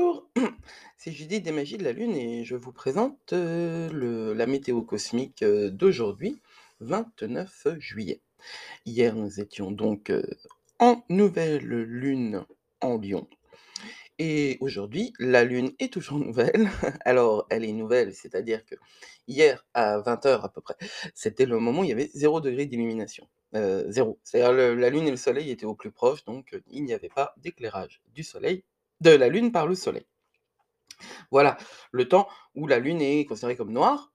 Bonjour, c'est Judith des Magies de la Lune et je vous présente euh, la météo cosmique euh, d'aujourd'hui, 29 juillet. Hier, nous étions donc euh, en nouvelle lune en Lion. Et aujourd'hui, la lune est toujours nouvelle. Alors, elle est nouvelle, c'est-à-dire que hier, à 20h à peu près, c'était le moment où il y avait 0 degré d'illumination. Zéro. C'est-à-dire la lune et le soleil étaient au plus proche, donc il n'y avait pas d'éclairage du soleil, de la lune par le soleil. Voilà, le temps où la lune est considérée comme noire.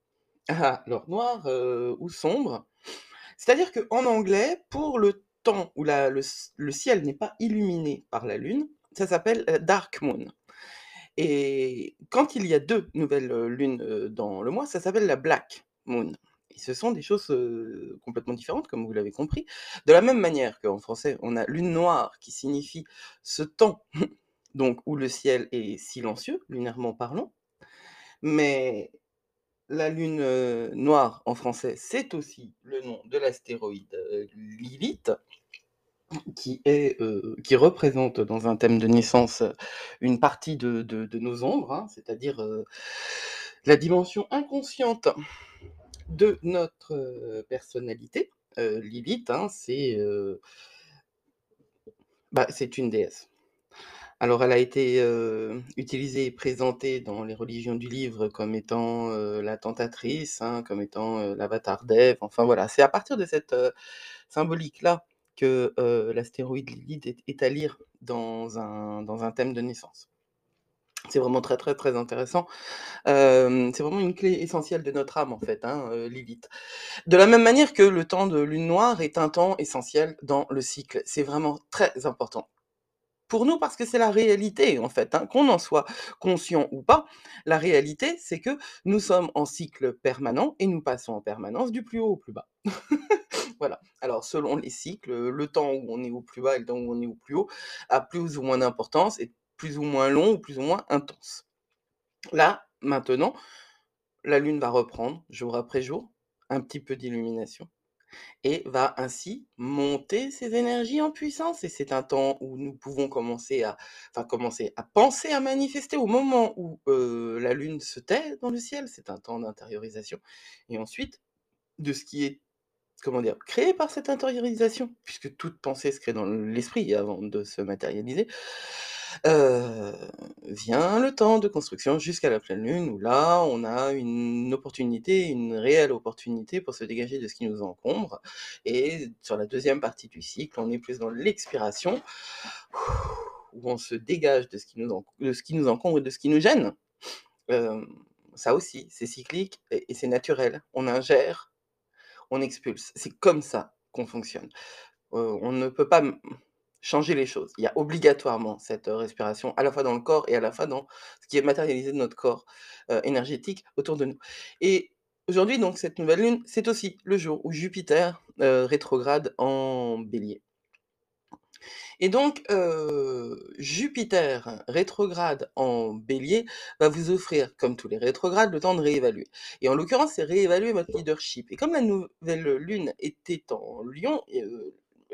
Ah, alors noir euh, ou sombre. C'est-à-dire qu'en anglais, pour le temps où la- le, ciel n'est pas illuminé par la lune, ça s'appelle euh, dark moon. Et quand il y a deux nouvelles euh, lunes dans le mois, ça s'appelle la black moon. Et ce sont des choses complètement différentes, comme vous l'avez compris. De la même manière qu'en français, on a lune noire qui signifie ce temps donc où le ciel est silencieux, lunairement parlant. Mais la lune euh, noire en français, c'est aussi le nom de l'astéroïde euh, Lilith, euh, qui représente dans un thème de naissance une partie de, nos ombres, hein, c'est-à-dire la dimension inconsciente de notre personnalité. Lilith, hein, bah, c'est une déesse. Alors, elle a été utilisée et présentée dans les religions du livre comme étant la tentatrice, hein, comme étant l'avatar d'Ève. Enfin voilà, c'est à partir de cette symbolique-là que l'astéroïde Lilith est, à lire dans un, dans un thème de naissance. C'est vraiment très très très intéressant. C'est vraiment une clé essentielle de notre âme en fait, hein, Lilith. De la même manière que le temps de lune noire est un temps essentiel dans le cycle. C'est vraiment très important pour nous parce que c'est la réalité en fait, hein, qu'on en soit conscient ou pas. La réalité, c'est que nous sommes en cycle permanent et nous passons en permanence du plus haut au plus bas. Voilà. Alors selon les cycles, le temps où on est au plus bas et le temps où on est au plus haut a plus ou moins d'importance et plus ou moins long ou plus ou moins intense. Là, maintenant, la Lune va reprendre jour après jour un petit peu d'illumination et va ainsi monter ses énergies en puissance. Et c'est un temps où nous pouvons commencer à, enfin, commencer à penser à manifester au moment où euh, la lune se tait dans le ciel. C'est un temps d'intériorisation. Et ensuite, de ce qui est, comment dire, créé par cette intériorisation, puisque toute pensée se crée dans l'esprit avant de se matérialiser, vient le temps de construction jusqu'à la pleine lune, où là, on a une opportunité, une réelle opportunité pour se dégager de ce qui nous encombre. Et sur la deuxième partie du cycle, on est plus dans l'expiration, où on se dégage de ce qui nous, de ce qui nous encombre et de ce qui nous gêne. Ça aussi, c'est cyclique et, c'est naturel. On ingère, on expulse. C'est comme ça qu'on fonctionne. On ne peut pas changer les choses. Il y a obligatoirement cette euh, respiration, à la fois dans le corps et à la fois dans ce qui est matérialisé de notre corps euh, énergétique autour de nous. Et aujourd'hui, donc, cette nouvelle lune, c'est aussi le jour où Jupiter euh, rétrograde en bélier. Et donc, Jupiter rétrograde en bélier va vous offrir, comme tous les rétrogrades, le temps de réévaluer. Et en l'occurrence, c'est réévaluer votre leadership. Et comme la nouvelle lune était en lion,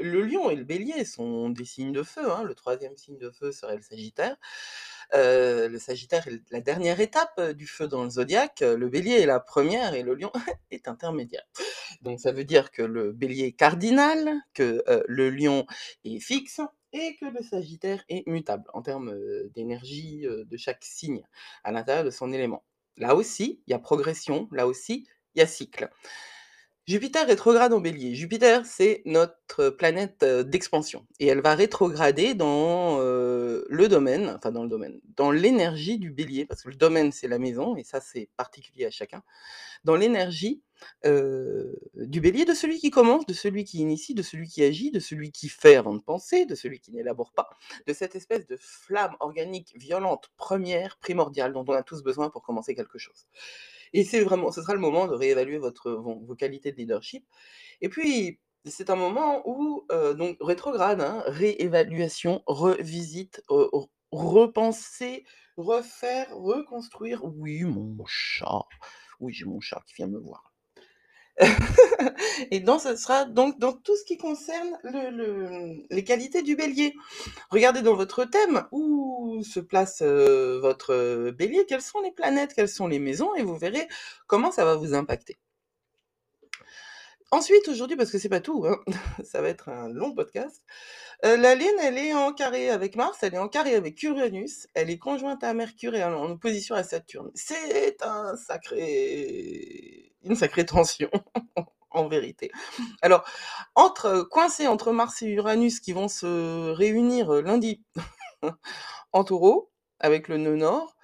le lion et le bélier sont des signes de feu. hein. Le troisième signe de feu serait le sagittaire. Euh, le sagittaire est la dernière étape euh, du feu dans le zodiaque. Le bélier est la première et le lion est intermédiaire. Donc ça veut dire que le bélier est cardinal, que euh, le lion est fixe et que le Sagittaire est mutable en termes d'énergie de chaque signe à l'intérieur de son élément. Là aussi, il y a progression, là aussi, il y a cycle. Jupiter rétrograde en bélier. Jupiter, c'est notre planète euh, d'expansion. Et elle va rétrograder dans euh, le domaine, enfin dans le domaine, dans l'énergie du bélier, parce que le domaine, c'est la maison, et ça, c'est particulier à chacun, dans l'énergie euh, du bélier, de celui qui commence, de celui qui initie, de celui qui agit, de celui qui fait avant de penser, de celui qui n'élabore pas, de cette espèce de flamme organique violente, première, primordiale, dont on a tous besoin pour commencer quelque chose. Et c'est vraiment, ce sera le moment de réévaluer vos, qualités de leadership. Et puis, c'est un moment où, euh, donc, rétrograde, hein, réévaluation, revisite, re- repenser, refaire, reconstruire. Oui, mon chat. Oui, j'ai mon chat qui vient me voir. Et donc ce sera donc dans tout ce qui concerne le le les qualités du Bélier. Regardez dans votre thème où se place, heu, votre, Bélier, quelles sont les planètes, quelles sont les maisons et vous verrez comment ça va vous impacter. Ensuite, aujourd'hui, parce que c'est pas tout, hein, ça va être un long podcast, heu, la Lune, elle est en carré avec Mars, elle est en carré avec Uranus, elle est conjointe à Mercure et en opposition à Saturne. C'est un sacré une sacrée tension, en vérité. Alors, entre coincés entre Mars et Uranus qui vont se réunir, heu, lundi en Taureau, avec le nœud nord,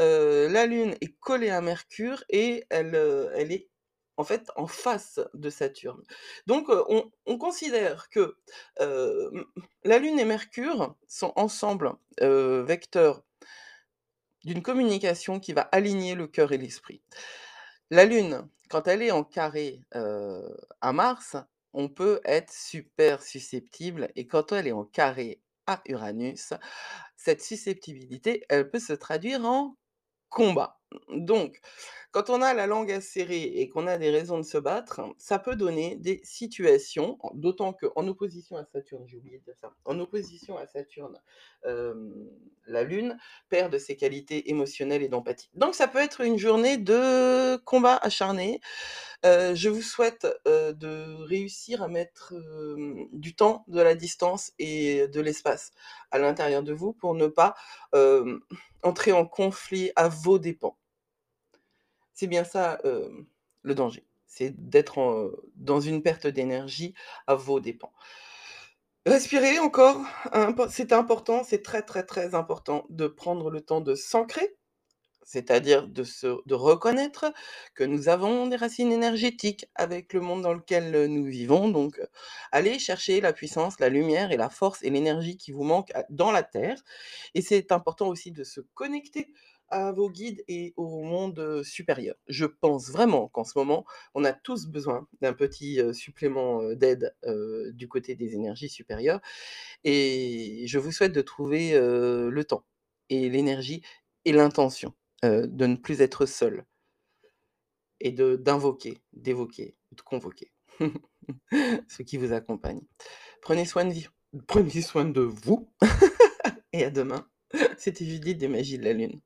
heu, la Lune est collée à Mercure et elle, heu, elle est en fait en face de Saturne. Donc, on on considère que, la Lune et Mercure sont ensemble, vecteurs d'une communication qui va aligner le cœur et l'esprit. La Lune, quand elle est en carré, à Mars, on peut être super susceptible et quand elle est en carré à Uranus, cette susceptibilité, elle peut se traduire en combat. Donc, quand on a la langue acérée et qu'on a des raisons de se battre, ça peut donner des situations, d'autant qu'en opposition à Saturne, j'ai oublié ça, en opposition à Saturne, la Lune perd de ses qualités émotionnelles et d'empathie. Donc ça peut être une journée de combat acharné. Je vous souhaite, de réussir à mettre, du temps, de la distance et de l'espace à l'intérieur de vous pour ne pas, entrer en conflit à vos dépens. C'est bien ça, hem, le danger, c'est d'être dans une perte d'énergie à vos dépens. Respirez encore, c'est important, c'est très, très, très important de prendre le temps de s'ancrer, c'est-à-dire de se de reconnaître que nous avons des racines énergétiques avec le monde dans lequel, nous vivons, donc allez chercher la puissance, la lumière et la force et l'énergie qui vous manque dans la terre. Et c'est important aussi de se connecter à vos guides et au monde, supérieur. Je pense vraiment qu'en ce moment, on a tous besoin d'un petit, supplément, d'aide, du côté des énergies supérieures et je vous souhaite de trouver, le temps et l'énergie et l'intention, de ne plus être seul et de d'invoquer, d'évoquer, de convoquer ce qui vous accompagne. Prenez soin de vie prenez soin de vous et à demain. C'était Judith des Magies de la Lune.